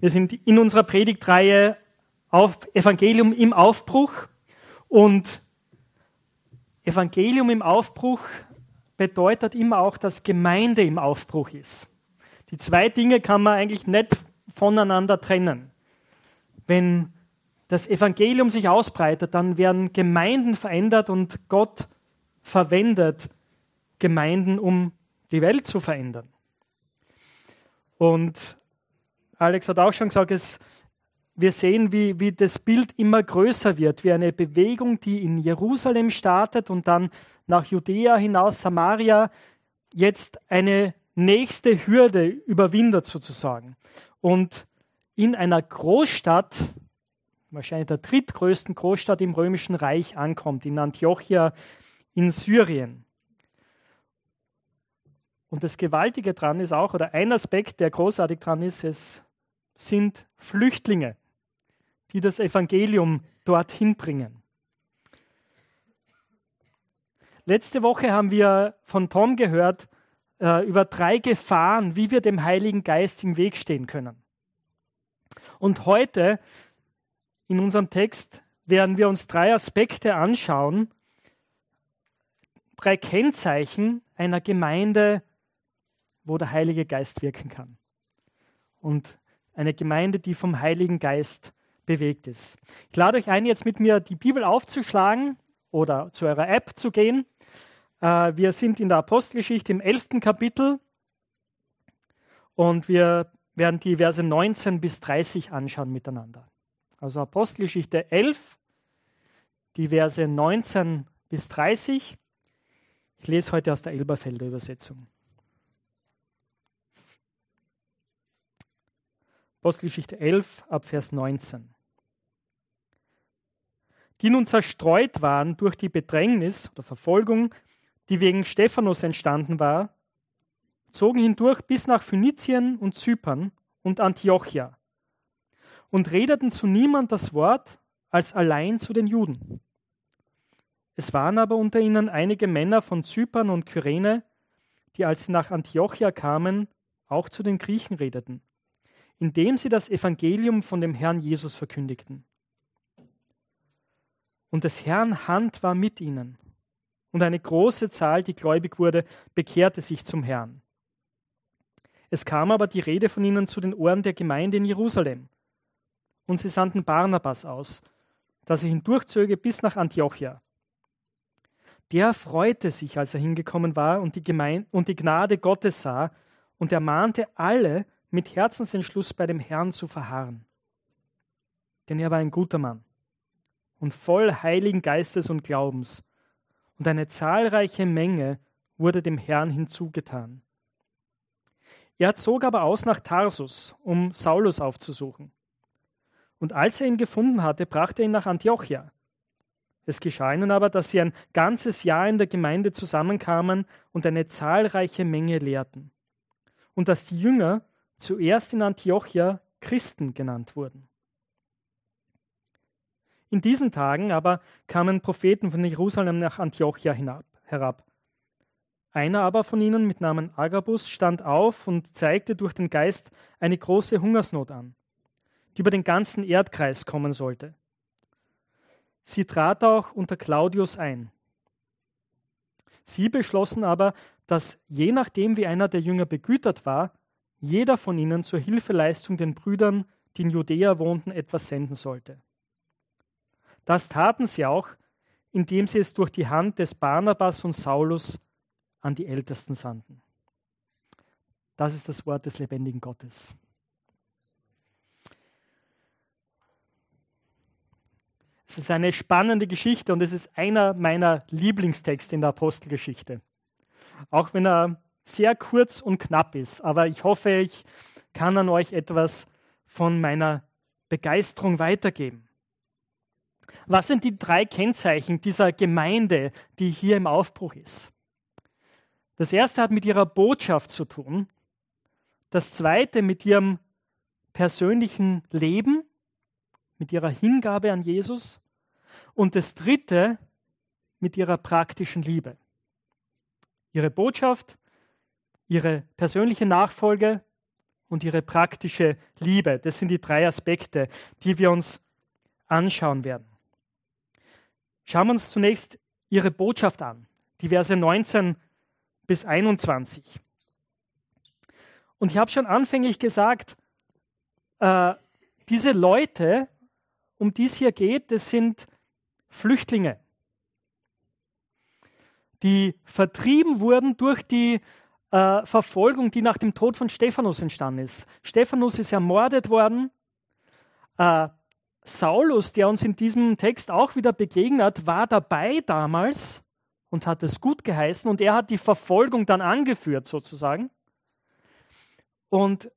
Wir sind in unserer Predigtreihe auf Evangelium im Aufbruch und Evangelium im Aufbruch bedeutet immer auch, dass Gemeinde im Aufbruch ist. Die zwei Dinge kann man eigentlich nicht voneinander trennen. Wenn das Evangelium sich ausbreitet, dann werden Gemeinden verändert und Gott verwendet Gemeinden, um die Welt zu verändern. Und Alex hat auch schon gesagt, es, wir sehen, wie, wie das Bild immer größer wird, wie eine Bewegung, die in Jerusalem startet und dann nach Judäa hinaus, Samaria, jetzt eine nächste Hürde überwindet sozusagen. Und in einer Großstadt, wahrscheinlich der drittgrößten Großstadt im Römischen Reich ankommt, in Antiochia in Syrien. Und das Gewaltige dran ist auch, oder ein Aspekt, der großartig dran ist, es sind Flüchtlinge, die das Evangelium dorthin bringen. Letzte Woche haben wir von Tom gehört äh, über drei Gefahren, wie wir dem Heiligen Geist im Weg stehen können. Und heute in unserem Text werden wir uns drei Aspekte anschauen, drei Kennzeichen einer Gemeinde, wo der Heilige Geist wirken kann. Und eine Gemeinde, die vom Heiligen Geist bewegt ist. Ich lade euch ein, jetzt mit mir die Bibel aufzuschlagen oder zu eurer App zu gehen. Äh, wir sind in der Apostelgeschichte im 11. Kapitel und wir werden die Verse 19 bis 30 anschauen miteinander. Also Apostelgeschichte 11, die Verse 19 bis 30. Ich lese heute aus der Elberfelder Übersetzung. Apostelgeschichte 11 ab Vers 19. Die nun zerstreut waren durch die Bedrängnis oder Verfolgung, die wegen Stephanus entstanden war, zogen hindurch bis nach Phönizien und Zypern und Antiochia und redeten zu niemand das Wort als allein zu den Juden. Es waren aber unter ihnen einige Männer von Zypern und Kyrene, die, als sie nach Antiochia kamen, auch zu den Griechen redeten indem sie das Evangelium von dem Herrn Jesus verkündigten. Und des Herrn Hand war mit ihnen. Und eine große Zahl, die gläubig wurde, bekehrte sich zum Herrn. Es kam aber die Rede von ihnen zu den Ohren der Gemeinde in Jerusalem. Und sie sandten Barnabas aus, dass er hindurchzöge bis nach Antiochia. Der freute sich, als er hingekommen war und die, Gemeinde, und die Gnade Gottes sah, und ermahnte alle, mit Herzensentschluss bei dem Herrn zu verharren. Denn er war ein guter Mann und voll heiligen Geistes und Glaubens, und eine zahlreiche Menge wurde dem Herrn hinzugetan. Er zog aber aus nach Tarsus, um Saulus aufzusuchen. Und als er ihn gefunden hatte, brachte er ihn nach Antiochia. Es geschah ihnen aber, dass sie ein ganzes Jahr in der Gemeinde zusammenkamen und eine zahlreiche Menge lehrten. Und dass die Jünger zuerst in Antiochia Christen genannt wurden. In diesen Tagen aber kamen Propheten von Jerusalem nach Antiochia hinab, herab. Einer aber von ihnen mit Namen Agabus stand auf und zeigte durch den Geist eine große Hungersnot an, die über den ganzen Erdkreis kommen sollte. Sie trat auch unter Claudius ein. Sie beschlossen aber, dass je nachdem, wie einer der Jünger begütert war, jeder von ihnen zur Hilfeleistung den Brüdern, die in Judäa wohnten, etwas senden sollte. Das taten sie auch, indem sie es durch die Hand des Barnabas und Saulus an die Ältesten sandten. Das ist das Wort des lebendigen Gottes. Es ist eine spannende Geschichte und es ist einer meiner Lieblingstexte in der Apostelgeschichte. Auch wenn er sehr kurz und knapp ist. Aber ich hoffe, ich kann an euch etwas von meiner Begeisterung weitergeben. Was sind die drei Kennzeichen dieser Gemeinde, die hier im Aufbruch ist? Das erste hat mit ihrer Botschaft zu tun. Das zweite mit ihrem persönlichen Leben, mit ihrer Hingabe an Jesus. Und das dritte mit ihrer praktischen Liebe. Ihre Botschaft, ihre persönliche Nachfolge und ihre praktische Liebe. Das sind die drei Aspekte, die wir uns anschauen werden. Schauen wir uns zunächst ihre Botschaft an, die Verse 19 bis 21. Und ich habe schon anfänglich gesagt, äh, diese Leute, um die es hier geht, das sind Flüchtlinge, die vertrieben wurden durch die äh, Verfolgung, die nach dem Tod von Stephanus entstanden ist. Stephanus ist ermordet worden. Äh, Saulus, der uns in diesem Text auch wieder begegnet, war dabei damals und hat es gut geheißen und er hat die Verfolgung dann angeführt sozusagen. Und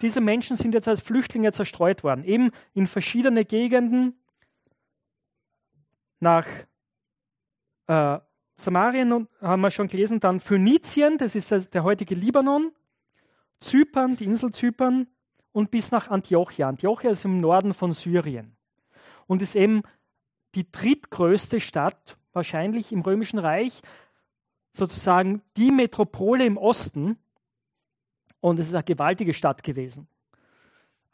diese Menschen sind jetzt als Flüchtlinge zerstreut worden, eben in verschiedene Gegenden nach äh, Samarien haben wir schon gelesen, dann Phönizien, das ist der heutige Libanon, Zypern, die Insel Zypern und bis nach Antiochia. Antiochia ist im Norden von Syrien und ist eben die drittgrößte Stadt wahrscheinlich im Römischen Reich, sozusagen die Metropole im Osten und es ist eine gewaltige Stadt gewesen.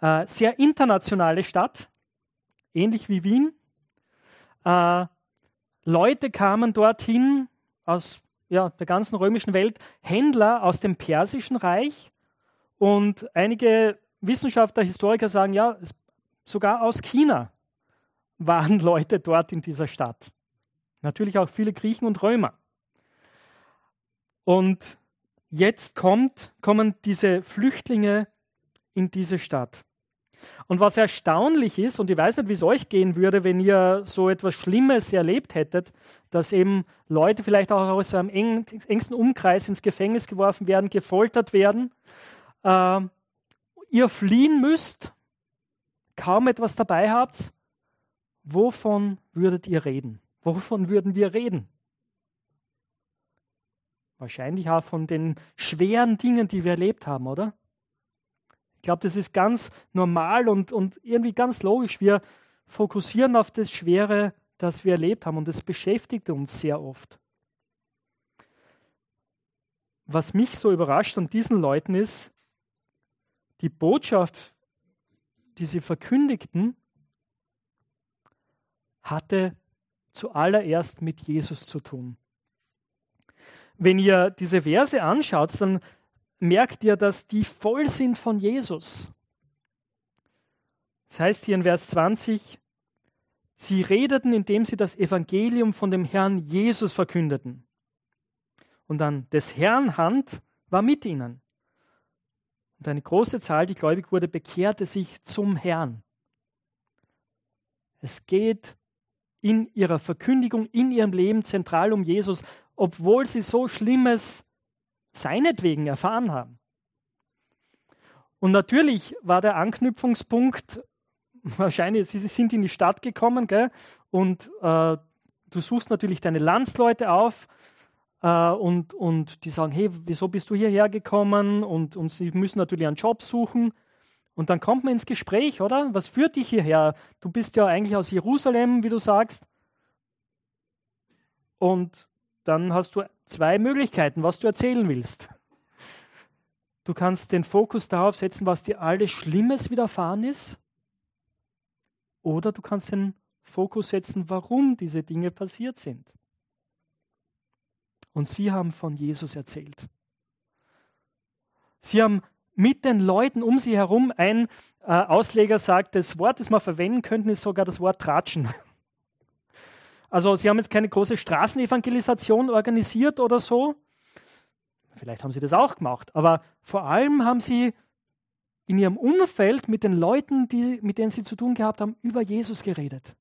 Äh, sehr internationale Stadt, ähnlich wie Wien. Äh, Leute kamen dorthin aus ja, der ganzen römischen Welt, Händler aus dem Persischen Reich und einige Wissenschaftler, Historiker sagen, ja, sogar aus China waren Leute dort in dieser Stadt. Natürlich auch viele Griechen und Römer. Und Jetzt kommt, kommen diese Flüchtlinge in diese Stadt. Und was erstaunlich ist, und ich weiß nicht, wie es euch gehen würde, wenn ihr so etwas Schlimmes erlebt hättet, dass eben Leute vielleicht auch aus einem engsten Umkreis ins Gefängnis geworfen werden, gefoltert werden, äh, ihr fliehen müsst, kaum etwas dabei habt, wovon würdet ihr reden? Wovon würden wir reden? Wahrscheinlich auch von den schweren Dingen, die wir erlebt haben, oder? Ich glaube, das ist ganz normal und, und irgendwie ganz logisch. Wir fokussieren auf das Schwere, das wir erlebt haben und das beschäftigt uns sehr oft. Was mich so überrascht an diesen Leuten ist, die Botschaft, die sie verkündigten, hatte zuallererst mit Jesus zu tun wenn ihr diese Verse anschaut, dann merkt ihr, dass die voll sind von Jesus. Das heißt hier in Vers 20, sie redeten, indem sie das Evangelium von dem Herrn Jesus verkündeten. Und dann des Herrn Hand war mit ihnen. Und eine große Zahl, die gläubig wurde, bekehrte sich zum Herrn. Es geht in ihrer Verkündigung, in ihrem Leben zentral um Jesus obwohl sie so Schlimmes seinetwegen erfahren haben. Und natürlich war der Anknüpfungspunkt, wahrscheinlich, sie sind in die Stadt gekommen, gell? und äh, du suchst natürlich deine Landsleute auf äh, und, und die sagen, hey, wieso bist du hierher gekommen? Und, und sie müssen natürlich einen Job suchen. Und dann kommt man ins Gespräch, oder? Was führt dich hierher? Du bist ja eigentlich aus Jerusalem, wie du sagst. Und dann hast du zwei Möglichkeiten, was du erzählen willst. Du kannst den Fokus darauf setzen, was dir alles Schlimmes widerfahren ist. Oder du kannst den Fokus setzen, warum diese Dinge passiert sind. Und sie haben von Jesus erzählt. Sie haben mit den Leuten um sie herum, ein äh, Ausleger sagt, das Wort, das wir verwenden könnten, ist sogar das Wort Tratschen. Also sie haben jetzt keine große Straßenevangelisation organisiert oder so. Vielleicht haben sie das auch gemacht. Aber vor allem haben sie in ihrem Umfeld mit den Leuten, die, mit denen sie zu tun gehabt haben, über Jesus geredet.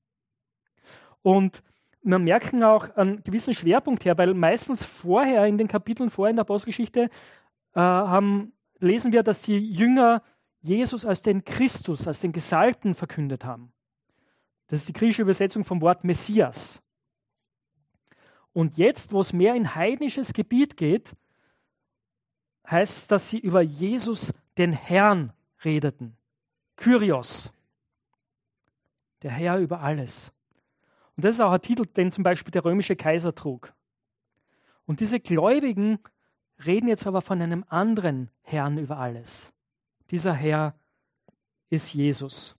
Und wir merken auch einen gewissen Schwerpunkt her, weil meistens vorher in den Kapiteln vorher in der Apostelgeschichte äh, haben, lesen wir, dass die Jünger Jesus als den Christus, als den Gesalten verkündet haben. Das ist die griechische Übersetzung vom Wort Messias. Und jetzt, wo es mehr in heidnisches Gebiet geht, heißt es, dass sie über Jesus, den Herrn, redeten. Kyrios. Der Herr über alles. Und das ist auch ein Titel, den zum Beispiel der römische Kaiser trug. Und diese Gläubigen reden jetzt aber von einem anderen Herrn über alles. Dieser Herr ist Jesus.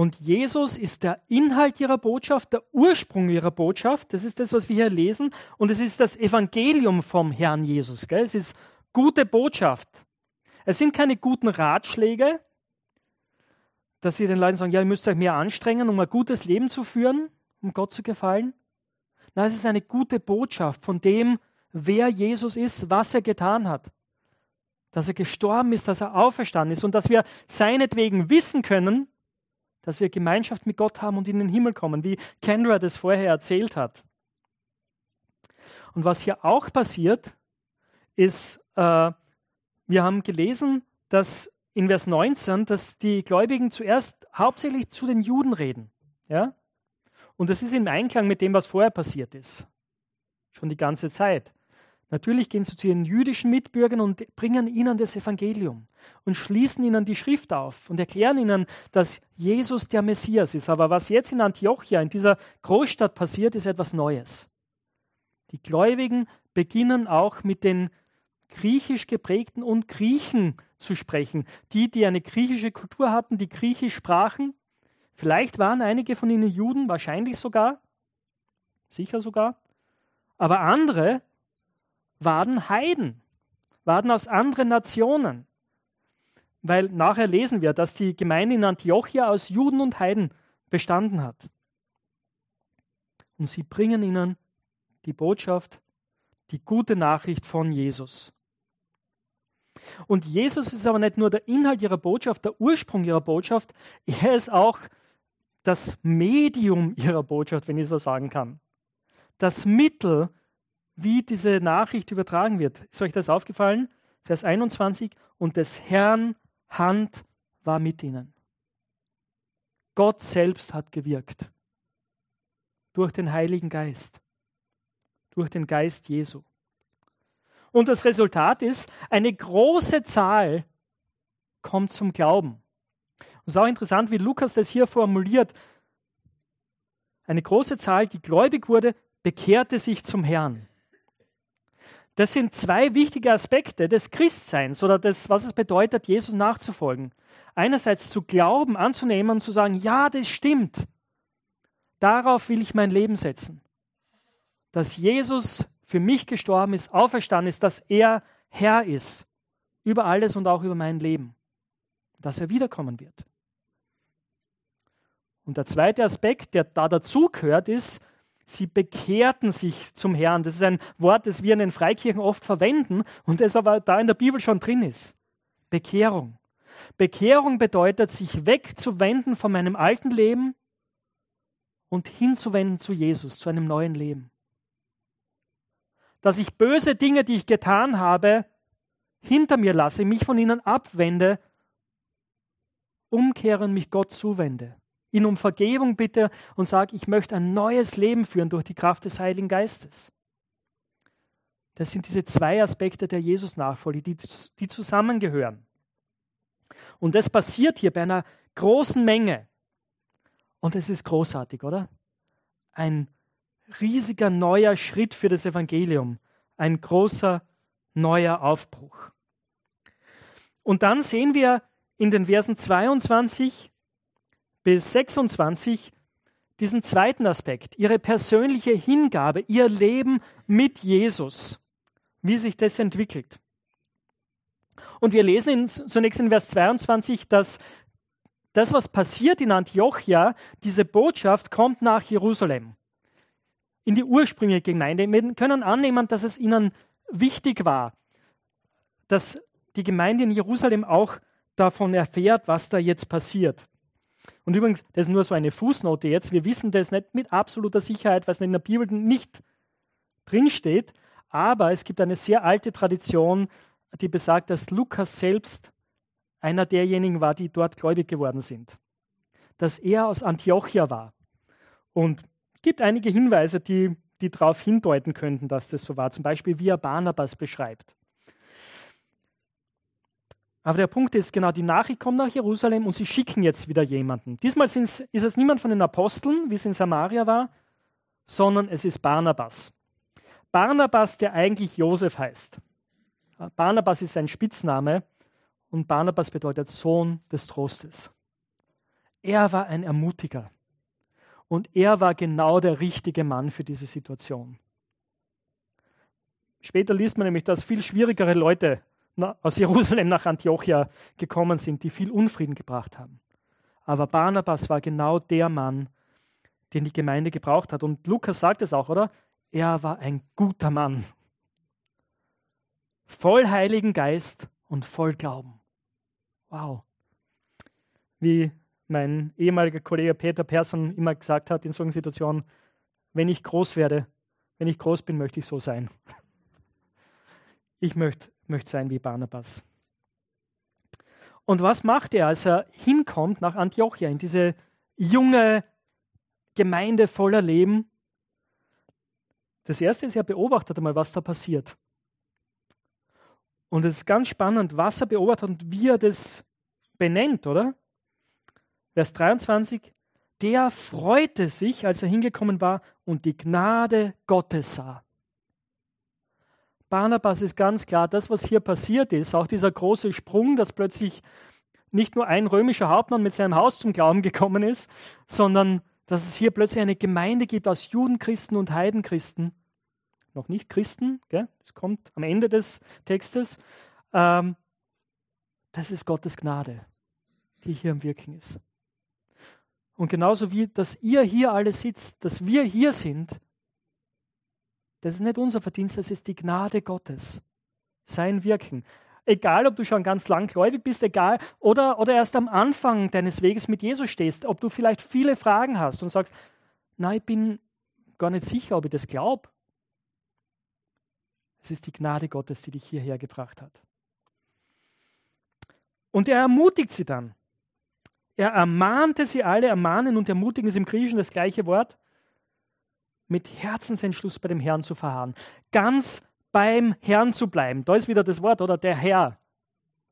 Und Jesus ist der Inhalt ihrer Botschaft, der Ursprung ihrer Botschaft. Das ist das, was wir hier lesen. Und es ist das Evangelium vom Herrn Jesus. Gell? Es ist gute Botschaft. Es sind keine guten Ratschläge, dass sie den Leuten sagen, ja, ihr müsst euch mehr anstrengen, um ein gutes Leben zu führen, um Gott zu gefallen. Nein, es ist eine gute Botschaft von dem, wer Jesus ist, was er getan hat. Dass er gestorben ist, dass er auferstanden ist und dass wir seinetwegen wissen können, dass wir Gemeinschaft mit Gott haben und in den Himmel kommen, wie Kendra das vorher erzählt hat. Und was hier auch passiert, ist, äh, wir haben gelesen, dass in Vers 19, dass die Gläubigen zuerst hauptsächlich zu den Juden reden. Ja? Und das ist im Einklang mit dem, was vorher passiert ist. Schon die ganze Zeit. Natürlich gehen sie zu ihren jüdischen Mitbürgern und bringen ihnen das Evangelium und schließen ihnen die Schrift auf und erklären ihnen, dass Jesus der Messias ist. Aber was jetzt in Antiochia, in dieser Großstadt passiert, ist etwas Neues. Die Gläubigen beginnen auch mit den griechisch geprägten und Griechen zu sprechen. Die, die eine griechische Kultur hatten, die griechisch sprachen. Vielleicht waren einige von ihnen Juden, wahrscheinlich sogar, sicher sogar. Aber andere waren Heiden, waren aus anderen Nationen. Weil nachher lesen wir, dass die Gemeinde in Antiochia aus Juden und Heiden bestanden hat. Und sie bringen ihnen die Botschaft, die gute Nachricht von Jesus. Und Jesus ist aber nicht nur der Inhalt ihrer Botschaft, der Ursprung ihrer Botschaft, er ist auch das Medium ihrer Botschaft, wenn ich so sagen kann. Das Mittel, wie diese Nachricht übertragen wird. Ist euch das aufgefallen? Vers 21, und des Herrn Hand war mit ihnen. Gott selbst hat gewirkt. Durch den Heiligen Geist. Durch den Geist Jesu. Und das Resultat ist, eine große Zahl kommt zum Glauben. Es ist auch interessant, wie Lukas das hier formuliert. Eine große Zahl, die gläubig wurde, bekehrte sich zum Herrn. Das sind zwei wichtige Aspekte des Christseins oder des, was es bedeutet, Jesus nachzufolgen. Einerseits zu glauben, anzunehmen und zu sagen, ja, das stimmt. Darauf will ich mein Leben setzen. Dass Jesus für mich gestorben ist, auferstanden ist, dass er Herr ist über alles und auch über mein Leben. Dass er wiederkommen wird. Und der zweite Aspekt, der da dazugehört, ist, Sie bekehrten sich zum Herrn. Das ist ein Wort, das wir in den Freikirchen oft verwenden und das aber da in der Bibel schon drin ist. Bekehrung. Bekehrung bedeutet, sich wegzuwenden von meinem alten Leben und hinzuwenden zu Jesus, zu einem neuen Leben. Dass ich böse Dinge, die ich getan habe, hinter mir lasse, mich von ihnen abwende, umkehre und mich Gott zuwende ihn um Vergebung bitte und sage, ich möchte ein neues Leben führen durch die Kraft des Heiligen Geistes. Das sind diese zwei Aspekte der Jesus-Nachfolge, die, die zusammengehören. Und das passiert hier bei einer großen Menge. Und es ist großartig, oder? Ein riesiger neuer Schritt für das Evangelium. Ein großer neuer Aufbruch. Und dann sehen wir in den Versen 22 bis 26 diesen zweiten Aspekt, ihre persönliche Hingabe, ihr Leben mit Jesus, wie sich das entwickelt. Und wir lesen in, zunächst in Vers 22, dass das, was passiert in Antiochia, diese Botschaft kommt nach Jerusalem, in die ursprüngliche Gemeinde. Wir können annehmen, dass es ihnen wichtig war, dass die Gemeinde in Jerusalem auch davon erfährt, was da jetzt passiert. Und übrigens, das ist nur so eine Fußnote jetzt. Wir wissen das nicht mit absoluter Sicherheit, was in der Bibel nicht drinsteht. Aber es gibt eine sehr alte Tradition, die besagt, dass Lukas selbst einer derjenigen war, die dort gläubig geworden sind. Dass er aus Antiochia war. Und es gibt einige Hinweise, die, die darauf hindeuten könnten, dass das so war. Zum Beispiel, wie er Barnabas beschreibt. Aber der Punkt ist genau, die Nachricht kommt nach Jerusalem und sie schicken jetzt wieder jemanden. Diesmal ist es niemand von den Aposteln, wie es in Samaria war, sondern es ist Barnabas. Barnabas, der eigentlich Josef heißt. Barnabas ist sein Spitzname und Barnabas bedeutet Sohn des Trostes. Er war ein Ermutiger und er war genau der richtige Mann für diese Situation. Später liest man nämlich, dass viel schwierigere Leute aus Jerusalem nach Antiochia gekommen sind, die viel Unfrieden gebracht haben. Aber Barnabas war genau der Mann, den die Gemeinde gebraucht hat. Und Lukas sagt es auch, oder? Er war ein guter Mann. Voll Heiligen Geist und voll Glauben. Wow. Wie mein ehemaliger Kollege Peter Persson immer gesagt hat in solchen Situationen, wenn ich groß werde, wenn ich groß bin, möchte ich so sein. Ich möchte, möchte sein wie Barnabas. Und was macht er, als er hinkommt nach Antiochia, in diese junge Gemeinde voller Leben? Das erste ist, er beobachtet einmal, was da passiert. Und es ist ganz spannend, was er beobachtet und wie er das benennt, oder? Vers 23, der freute sich, als er hingekommen war und die Gnade Gottes sah. Barnabas ist ganz klar, das, was hier passiert ist, auch dieser große Sprung, dass plötzlich nicht nur ein römischer Hauptmann mit seinem Haus zum Glauben gekommen ist, sondern dass es hier plötzlich eine Gemeinde gibt aus Judenchristen und Heidenchristen. Noch nicht Christen, das kommt am Ende des Textes. Ähm, das ist Gottes Gnade, die hier im Wirken ist. Und genauso wie, dass ihr hier alle sitzt, dass wir hier sind, das ist nicht unser Verdienst, das ist die Gnade Gottes. Sein Wirken. Egal, ob du schon ganz lang gläubig bist, egal, oder, oder erst am Anfang deines Weges mit Jesus stehst, ob du vielleicht viele Fragen hast und sagst, nein, ich bin gar nicht sicher, ob ich das glaube. Es ist die Gnade Gottes, die dich hierher gebracht hat. Und er ermutigt sie dann. Er ermahnte sie alle, ermahnen und ermutigen ist im Griechischen das gleiche Wort mit Herzensentschluss bei dem Herrn zu verharren. Ganz beim Herrn zu bleiben. Da ist wieder das Wort, oder der Herr.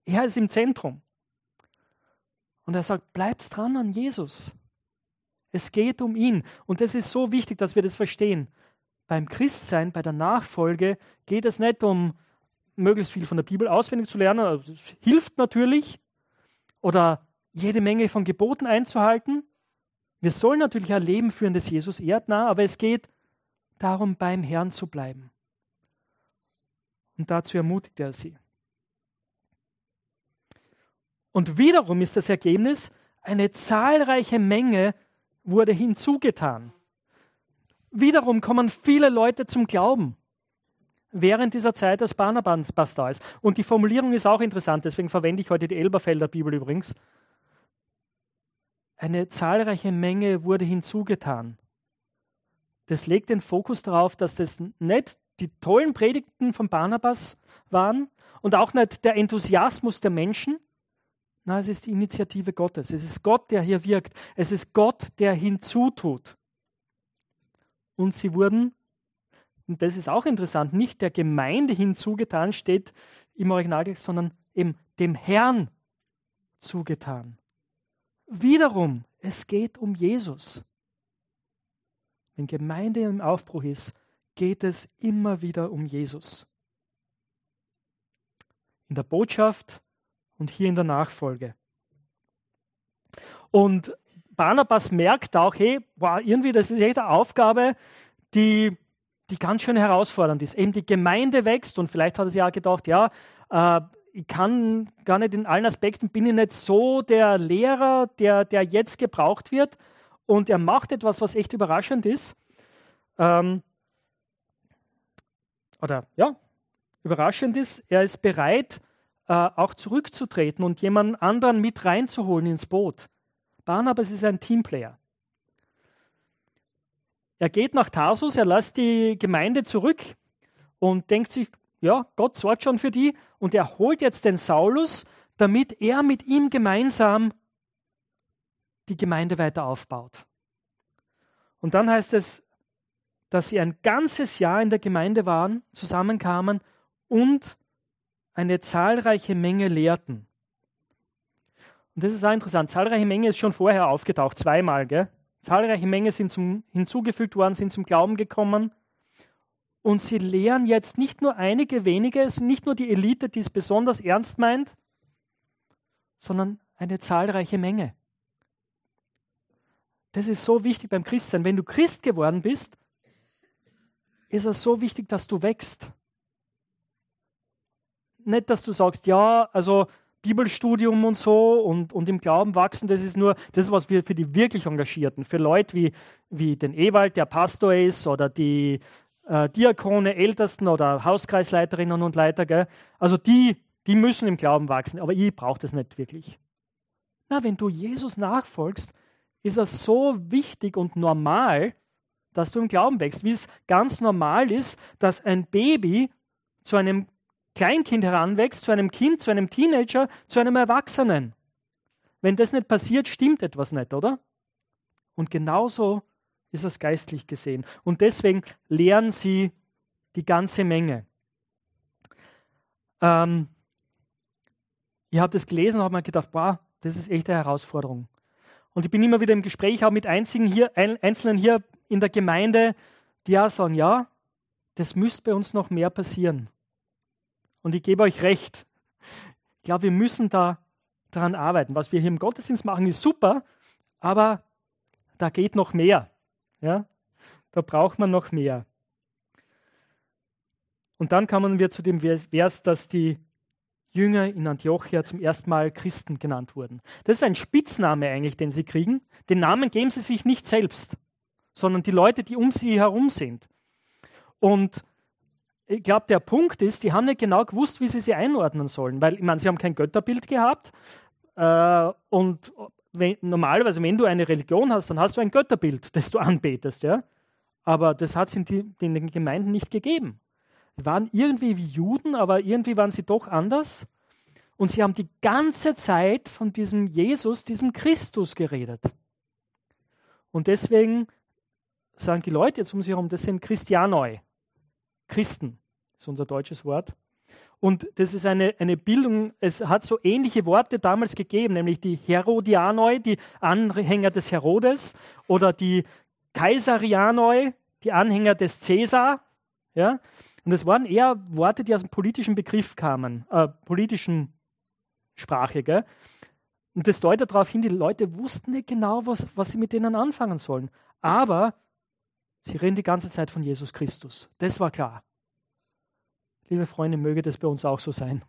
Er ist im Zentrum. Und er sagt, bleibst dran an Jesus. Es geht um ihn. Und das ist so wichtig, dass wir das verstehen. Beim Christsein, bei der Nachfolge geht es nicht um möglichst viel von der Bibel auswendig zu lernen. Das hilft natürlich. Oder jede Menge von Geboten einzuhalten. Wir sollen natürlich ein Leben führen, das Jesus ehrt, nah, aber es geht darum, beim Herrn zu bleiben. Und dazu ermutigt er sie. Und wiederum ist das Ergebnis, eine zahlreiche Menge wurde hinzugetan. Wiederum kommen viele Leute zum Glauben während dieser Zeit, als Barnabas da ist. Und die Formulierung ist auch interessant, deswegen verwende ich heute die Elberfelder Bibel übrigens eine zahlreiche Menge wurde hinzugetan. Das legt den Fokus darauf, dass das nicht die tollen Predigten von Barnabas waren und auch nicht der Enthusiasmus der Menschen. Nein, es ist die Initiative Gottes. Es ist Gott, der hier wirkt. Es ist Gott, der hinzutut. Und sie wurden, und das ist auch interessant, nicht der Gemeinde hinzugetan, steht im Originaltext, sondern eben dem Herrn zugetan. Wiederum, es geht um Jesus. Wenn Gemeinde im Aufbruch ist, geht es immer wieder um Jesus. In der Botschaft und hier in der Nachfolge. Und Barnabas merkt auch, hey, wow, irgendwie, das ist echt eine Aufgabe, die, die ganz schön herausfordernd ist. Eben die Gemeinde wächst und vielleicht hat er sich auch gedacht, ja, äh, ich kann gar nicht in allen Aspekten, bin ich nicht so der Lehrer, der, der jetzt gebraucht wird. Und er macht etwas, was echt überraschend ist. Ähm, oder ja, überraschend ist, er ist bereit, äh, auch zurückzutreten und jemand anderen mit reinzuholen ins Boot. Barnabas ist ein Teamplayer. Er geht nach Tarsus, er lässt die Gemeinde zurück und denkt sich, ja, Gott sorgt schon für die und er holt jetzt den Saulus, damit er mit ihm gemeinsam die Gemeinde weiter aufbaut. Und dann heißt es, dass sie ein ganzes Jahr in der Gemeinde waren, zusammenkamen und eine zahlreiche Menge lehrten. Und das ist auch interessant. Zahlreiche Menge ist schon vorher aufgetaucht, zweimal. Gell? Zahlreiche Menge sind zum, hinzugefügt worden, sind zum Glauben gekommen. Und sie lehren jetzt nicht nur einige wenige, nicht nur die Elite, die es besonders ernst meint, sondern eine zahlreiche Menge. Das ist so wichtig beim Christsein. Wenn du Christ geworden bist, ist es so wichtig, dass du wächst. Nicht, dass du sagst, ja, also Bibelstudium und so und, und im Glauben wachsen, das ist nur, das was wir für die wirklich Engagierten, für Leute wie, wie den Ewald, der Pastor ist, oder die äh, Diakone, Ältesten oder Hauskreisleiterinnen und Leiter, gell? also die, die müssen im Glauben wachsen, aber ich brauche das nicht wirklich. Na, wenn du Jesus nachfolgst, ist es so wichtig und normal, dass du im Glauben wächst, wie es ganz normal ist, dass ein Baby zu einem Kleinkind heranwächst, zu einem Kind, zu einem Teenager, zu einem Erwachsenen. Wenn das nicht passiert, stimmt etwas nicht, oder? Und genauso ist das geistlich gesehen. Und deswegen lehren sie die ganze Menge. Ähm, ich habe das gelesen und habe mir gedacht, wow, das ist echt eine Herausforderung. Und ich bin immer wieder im Gespräch auch mit hier, Einzelnen hier in der Gemeinde, die auch sagen, ja, das müsste bei uns noch mehr passieren. Und ich gebe euch recht. Ich glaube, wir müssen da daran arbeiten. Was wir hier im Gottesdienst machen, ist super, aber da geht noch mehr. Ja? Da braucht man noch mehr. Und dann kommen wir zu dem Vers, dass die Jünger in Antiochia zum ersten Mal Christen genannt wurden. Das ist ein Spitzname eigentlich, den sie kriegen. Den Namen geben sie sich nicht selbst, sondern die Leute, die um sie herum sind. Und ich glaube, der Punkt ist, die haben nicht genau gewusst, wie sie sie einordnen sollen, weil, ich meine, sie haben kein Götterbild gehabt äh, und wenn, normalerweise, wenn du eine Religion hast, dann hast du ein Götterbild, das du anbetest, ja. Aber das hat es in, in den Gemeinden nicht gegeben. Die waren irgendwie wie Juden, aber irgendwie waren sie doch anders. Und sie haben die ganze Zeit von diesem Jesus, diesem Christus geredet. Und deswegen sagen die Leute jetzt um sich herum, das sind Christianoi. Christen ist unser deutsches Wort. Und das ist eine, eine Bildung, es hat so ähnliche Worte damals gegeben, nämlich die Herodianoi, die Anhänger des Herodes, oder die Kaisarianoi, die Anhänger des Cäsar. Ja? Und es waren eher Worte, die aus dem politischen Begriff kamen, äh, politischen Sprache. Gell? Und das deutet darauf hin, die Leute wussten nicht genau, was, was sie mit denen anfangen sollen. Aber sie reden die ganze Zeit von Jesus Christus. Das war klar. Liebe Freunde, möge das bei uns auch so sein.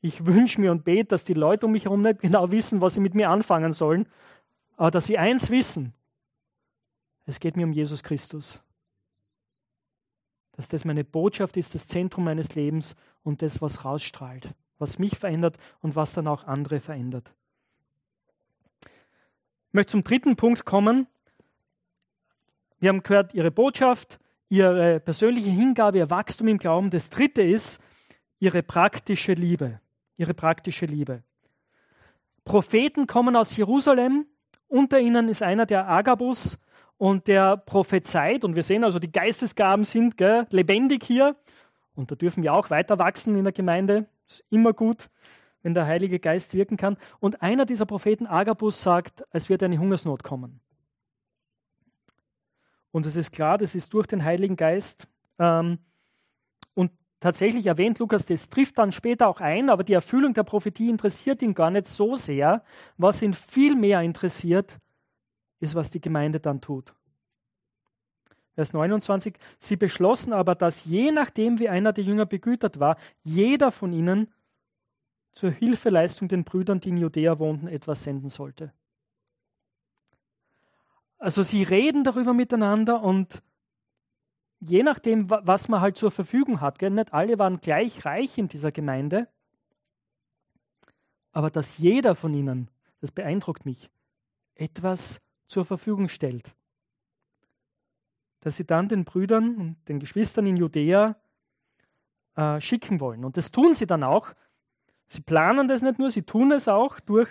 Ich wünsche mir und bete, dass die Leute um mich herum nicht genau wissen, was sie mit mir anfangen sollen, aber dass sie eins wissen. Es geht mir um Jesus Christus. Dass das meine Botschaft ist, das Zentrum meines Lebens und das, was rausstrahlt, was mich verändert und was dann auch andere verändert. Ich möchte zum dritten Punkt kommen. Wir haben gehört, Ihre Botschaft, ihre persönliche Hingabe, ihr Wachstum im Glauben. Das dritte ist ihre praktische Liebe. Ihre praktische Liebe. Propheten kommen aus Jerusalem. Unter ihnen ist einer der Agabus und der prophezeit. Und wir sehen also, die Geistesgaben sind gell, lebendig hier. Und da dürfen wir auch weiter wachsen in der Gemeinde. Ist immer gut, wenn der Heilige Geist wirken kann. Und einer dieser Propheten, Agabus, sagt, es wird eine Hungersnot kommen. Und es ist klar, das ist durch den Heiligen Geist. Ähm, und tatsächlich erwähnt Lukas, das trifft dann später auch ein, aber die Erfüllung der Prophetie interessiert ihn gar nicht so sehr. Was ihn viel mehr interessiert, ist, was die Gemeinde dann tut. Vers 29. Sie beschlossen aber, dass je nachdem, wie einer der Jünger begütert war, jeder von ihnen zur Hilfeleistung den Brüdern, die in Judäa wohnten, etwas senden sollte. Also sie reden darüber miteinander und je nachdem, was man halt zur Verfügung hat, gell, nicht alle waren gleich reich in dieser Gemeinde, aber dass jeder von ihnen, das beeindruckt mich, etwas zur Verfügung stellt. Dass sie dann den Brüdern und den Geschwistern in Judäa äh, schicken wollen. Und das tun sie dann auch. Sie planen das nicht nur, sie tun es auch durch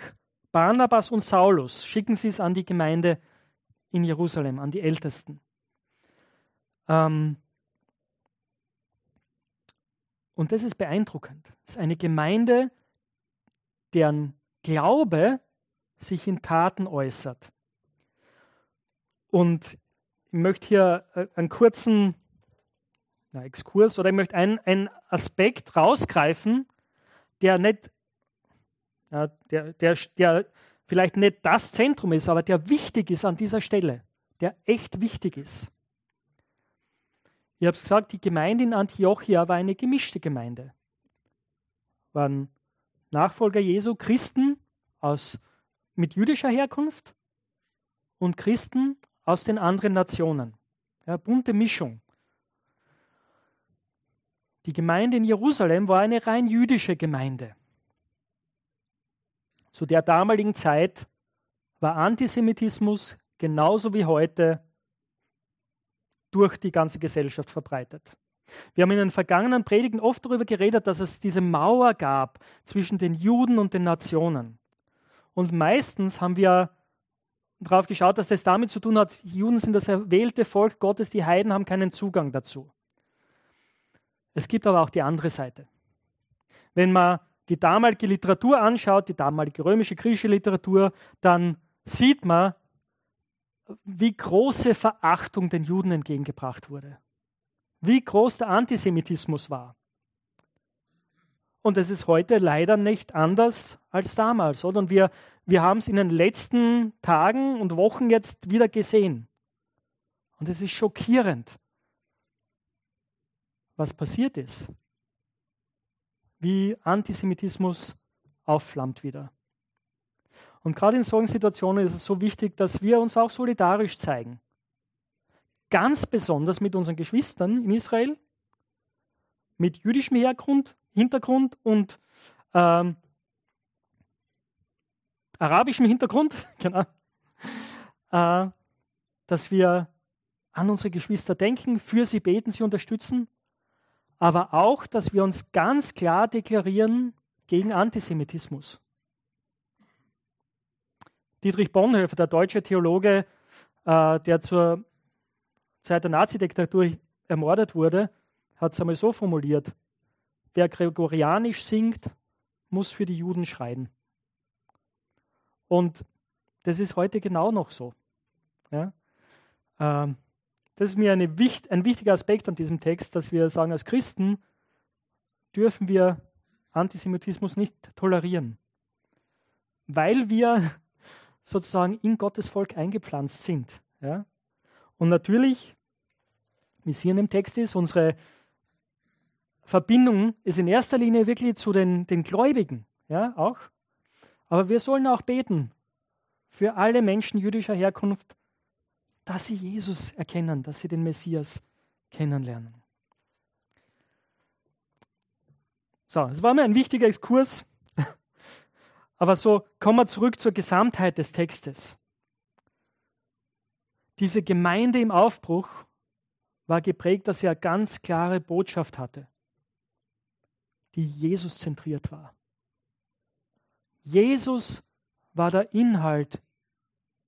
Barnabas und Saulus. Schicken sie es an die Gemeinde in Jerusalem, an die Ältesten. Ähm und das ist beeindruckend. Es ist eine Gemeinde, deren Glaube sich in Taten äußert. Und ich möchte hier äh, einen kurzen ja, Exkurs oder ich möchte einen Aspekt rausgreifen, der nicht, ja, der, der, der vielleicht nicht das Zentrum ist, aber der wichtig ist an dieser Stelle, der echt wichtig ist. Ich habe es gesagt, die Gemeinde in Antiochia war eine gemischte Gemeinde. Waren Nachfolger Jesu Christen aus, mit jüdischer Herkunft und Christen aus den anderen Nationen. Ja, bunte Mischung. Die Gemeinde in Jerusalem war eine rein jüdische Gemeinde. Zu der damaligen Zeit war Antisemitismus genauso wie heute durch die ganze Gesellschaft verbreitet. Wir haben in den vergangenen Predigten oft darüber geredet, dass es diese Mauer gab zwischen den Juden und den Nationen. Und meistens haben wir darauf geschaut, dass das damit zu tun hat, Juden sind das erwählte Volk Gottes, die Heiden haben keinen Zugang dazu. Es gibt aber auch die andere Seite. Wenn man die damalige Literatur anschaut, die damalige römische, griechische Literatur, dann sieht man, wie große Verachtung den Juden entgegengebracht wurde. Wie groß der Antisemitismus war. Und es ist heute leider nicht anders als damals. Oder? Und wir, wir haben es in den letzten Tagen und Wochen jetzt wieder gesehen. Und es ist schockierend, was passiert ist wie Antisemitismus aufflammt wieder. Und gerade in solchen Situationen ist es so wichtig, dass wir uns auch solidarisch zeigen. Ganz besonders mit unseren Geschwistern in Israel, mit jüdischem Hergrund, Hintergrund und ähm, arabischem Hintergrund, genau, äh, dass wir an unsere Geschwister denken, für sie beten, sie unterstützen aber auch, dass wir uns ganz klar deklarieren gegen Antisemitismus. Dietrich Bonhoeffer, der deutsche Theologe, äh, der zur Zeit der Nazidiktatur ermordet wurde, hat es einmal so formuliert: Wer gregorianisch singt, muss für die Juden schreien. Und das ist heute genau noch so. Ja? Ähm, das ist mir eine, ein wichtiger Aspekt an diesem Text, dass wir sagen, als Christen dürfen wir Antisemitismus nicht tolerieren, weil wir sozusagen in Gottes Volk eingepflanzt sind. Ja? Und natürlich, wie es hier in dem Text ist, unsere Verbindung ist in erster Linie wirklich zu den, den Gläubigen, ja, auch. Aber wir sollen auch beten für alle Menschen jüdischer Herkunft, dass sie Jesus erkennen, dass sie den Messias kennenlernen. So, das war mir ein wichtiger Exkurs. Aber so kommen wir zurück zur Gesamtheit des Textes. Diese Gemeinde im Aufbruch war geprägt, dass sie eine ganz klare Botschaft hatte, die Jesus zentriert war. Jesus war der Inhalt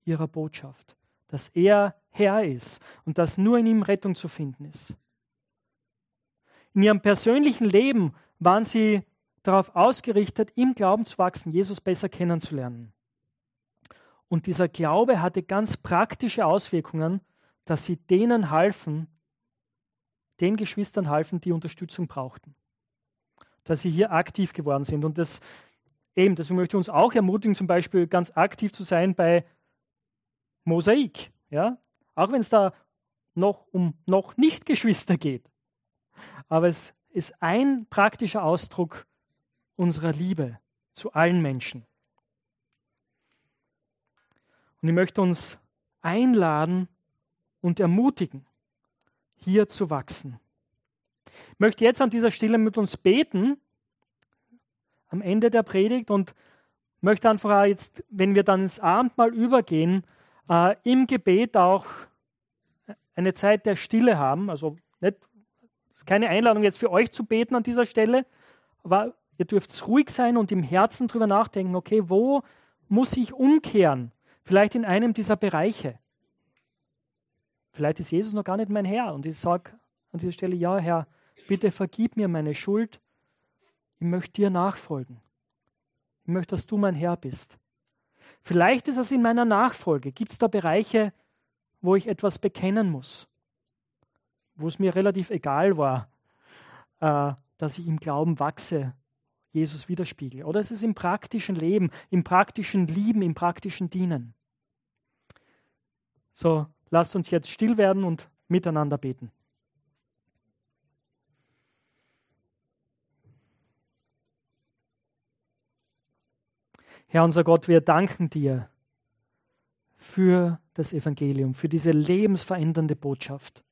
ihrer Botschaft dass er Herr ist und dass nur in ihm Rettung zu finden ist. In ihrem persönlichen Leben waren sie darauf ausgerichtet, im Glauben zu wachsen, Jesus besser kennenzulernen. Und dieser Glaube hatte ganz praktische Auswirkungen, dass sie denen halfen, den Geschwistern halfen, die Unterstützung brauchten. Dass sie hier aktiv geworden sind. Und das eben, deswegen möchte ich uns auch ermutigen, zum Beispiel ganz aktiv zu sein bei Mosaik. Ja? Auch wenn es da noch um noch nicht Geschwister geht. Aber es ist ein praktischer Ausdruck unserer Liebe zu allen Menschen. Und ich möchte uns einladen und ermutigen, hier zu wachsen. Ich möchte jetzt an dieser Stelle mit uns beten, am Ende der Predigt, und möchte einfach jetzt, wenn wir dann ins Abendmahl übergehen, äh, im Gebet auch eine Zeit der Stille haben. Also nicht, ist keine Einladung jetzt für euch zu beten an dieser Stelle, aber ihr dürft ruhig sein und im Herzen drüber nachdenken, okay, wo muss ich umkehren? Vielleicht in einem dieser Bereiche. Vielleicht ist Jesus noch gar nicht mein Herr und ich sage an dieser Stelle, ja Herr, bitte vergib mir meine Schuld. Ich möchte dir nachfolgen. Ich möchte, dass du mein Herr bist. Vielleicht ist es in meiner Nachfolge. Gibt es da Bereiche, wo ich etwas bekennen muss? wo es mir relativ egal war, äh, dass ich im Glauben wachse, Jesus widerspiegel. Oder es ist im praktischen Leben, im praktischen Lieben, im praktischen Dienen. So, lasst uns jetzt still werden und miteinander beten. Herr unser Gott, wir danken dir für das Evangelium, für diese lebensverändernde Botschaft,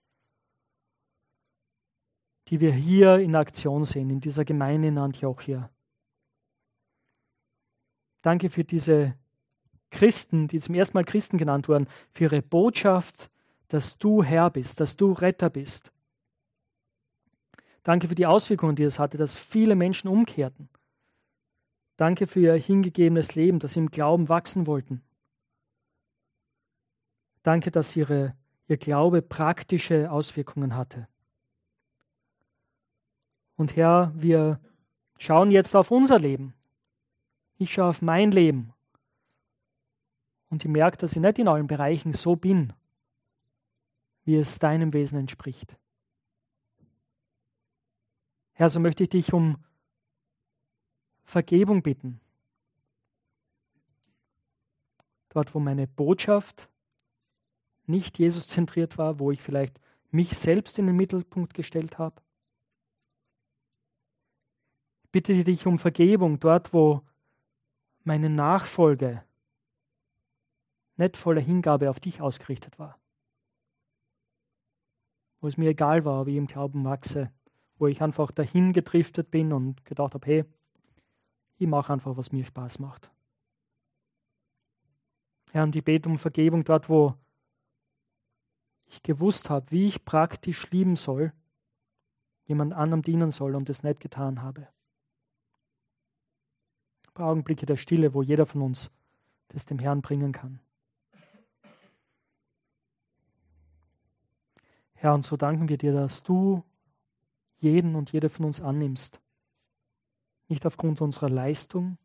die wir hier in Aktion sehen, in dieser Gemeinde in Antiochia. Danke für diese Christen, die zum ersten Mal Christen genannt wurden, für ihre Botschaft, dass du Herr bist, dass du Retter bist. Danke für die Auswirkungen, die es hatte, dass viele Menschen umkehrten. Danke für ihr hingegebenes Leben, dass sie im Glauben wachsen wollten. Danke, dass ihre, ihr Glaube praktische Auswirkungen hatte. Und Herr, wir schauen jetzt auf unser Leben. Ich schaue auf mein Leben. Und ich merke, dass ich nicht in allen Bereichen so bin, wie es deinem Wesen entspricht. Herr, so möchte ich dich um Vergebung bitten. Dort, wo meine Botschaft nicht Jesus zentriert war, wo ich vielleicht mich selbst in den Mittelpunkt gestellt habe. Ich bitte dich um Vergebung dort, wo meine Nachfolge nicht voller Hingabe auf dich ausgerichtet war. Wo es mir egal war, wie ich im Glauben wachse, wo ich einfach dahin gedriftet bin und gedacht habe, hey, ich mache einfach, was mir Spaß macht. Herr, und ich bete um Vergebung dort, wo ich gewusst habe, wie ich praktisch lieben soll, jemand anderem dienen soll und es nicht getan habe. Ein paar Augenblicke der Stille, wo jeder von uns das dem Herrn bringen kann. Herr, und so danken wir dir, dass du jeden und jede von uns annimmst. Nicht aufgrund unserer Leistung,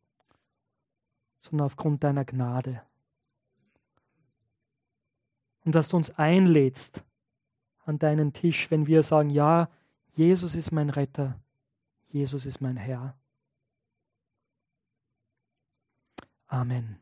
sondern aufgrund deiner Gnade und dass du uns einlädst an deinen Tisch, wenn wir sagen, ja, Jesus ist mein Retter, Jesus ist mein Herr. Amen.